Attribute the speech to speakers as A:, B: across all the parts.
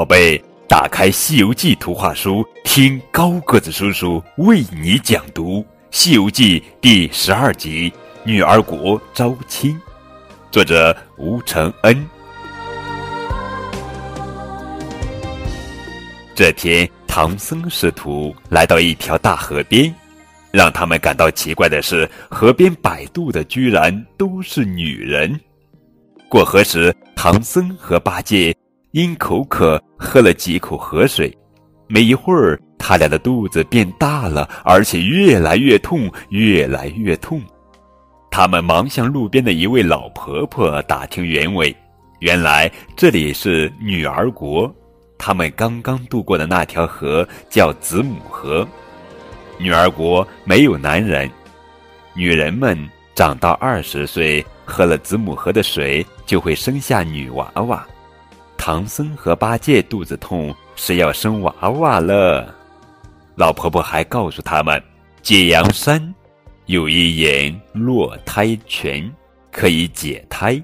A: 宝贝，打开《西游记》图画书，听高个子叔叔为你讲读《西游记》第十二集《女儿国招亲》，作者吴承恩。这天，唐僧师徒来到一条大河边，让他们感到奇怪的是，河边摆渡的居然都是女人。过河时，唐僧和八戒因口渴喝了几口河水，没一会儿，他俩的肚子变大了，而且越来越痛，越来越痛。他们忙向路边的一位老婆婆打听原委，原来这里是女儿国。他们刚刚渡过的那条河叫子母河，女儿国没有男人，女人们长到二十岁，喝了子母河的水，就会生下女娃娃。唐僧和八戒肚子痛是要生娃娃了。老婆婆还告诉他们，解阳山有一眼落胎泉，可以解胎，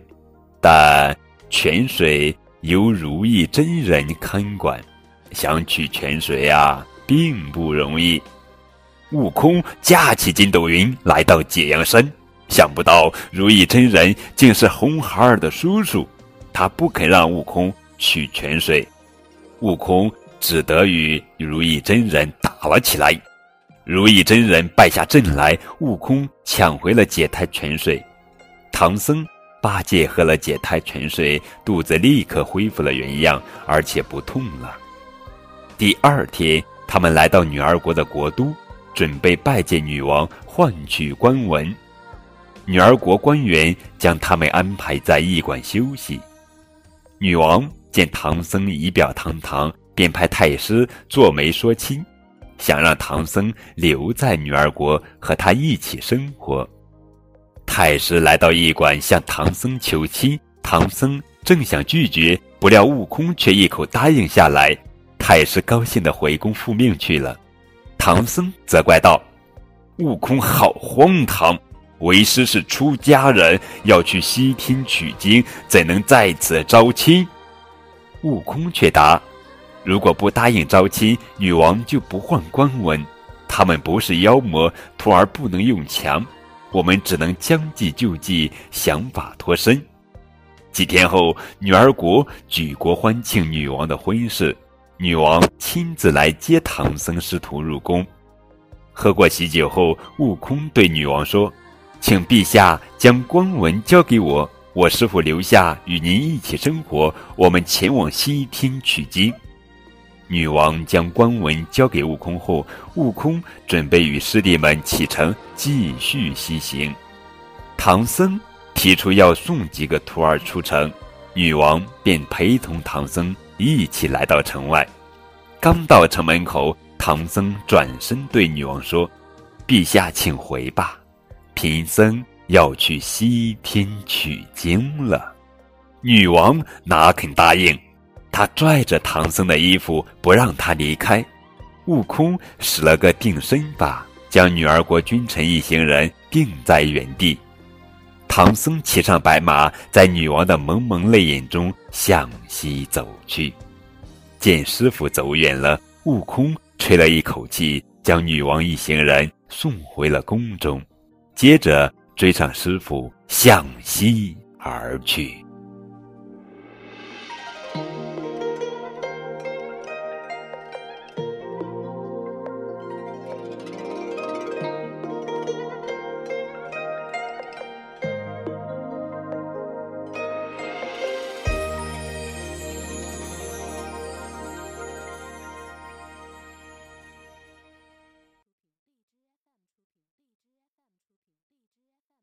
A: 但泉水。由如意真人看管，想取泉水啊，并不容易。悟空架起筋斗云来到解阳山，想不到如意真人竟是红孩儿的叔叔，他不肯让悟空取泉水，悟空只得与如意真人打了起来。如意真人败下阵来，悟空抢回了解胎泉水，唐僧。八戒喝了解胎泉水，肚子立刻恢复了原样，而且不痛了。第二天，他们来到女儿国的国都，准备拜见女王，换取官文。女儿国官员将他们安排在驿馆休息。女王见唐僧仪表堂堂，便派太师做媒说亲，想让唐僧留在女儿国和他一起生活。太师来到驿馆向唐僧求亲，唐僧正想拒绝，不料悟空却一口答应下来。太师高兴的回宫复命去了。唐僧责怪道：“悟空好荒唐！为师是出家人，要去西天取经，怎能在此招亲？”悟空却答：“如果不答应招亲，女王就不换官文。他们不是妖魔，徒儿不能用强。”我们只能将计就计，想法脱身。几天后，女儿国举国欢庆女王的婚事，女王亲自来接唐僧师徒入宫。喝过喜酒后，悟空对女王说：“请陛下将官文交给我，我师傅留下与您一起生活。我们前往西天取经。”女王将官文交给悟空后，悟空准备与师弟们启程继续西行。唐僧提出要送几个徒儿出城，女王便陪同唐僧一起来到城外。刚到城门口，唐僧转身对女王说：“陛下，请回吧，贫僧要去西天取经了。”女王哪肯答应？她拽着唐僧的衣服，不让他离开。悟空使了个定身法，将女儿国君臣一行人定在原地。唐僧骑上白马，在女王的蒙蒙泪眼中向西走去。见师傅走远了，悟空吹了一口气，将女王一行人送回了宫中，接着追上师傅向西而去。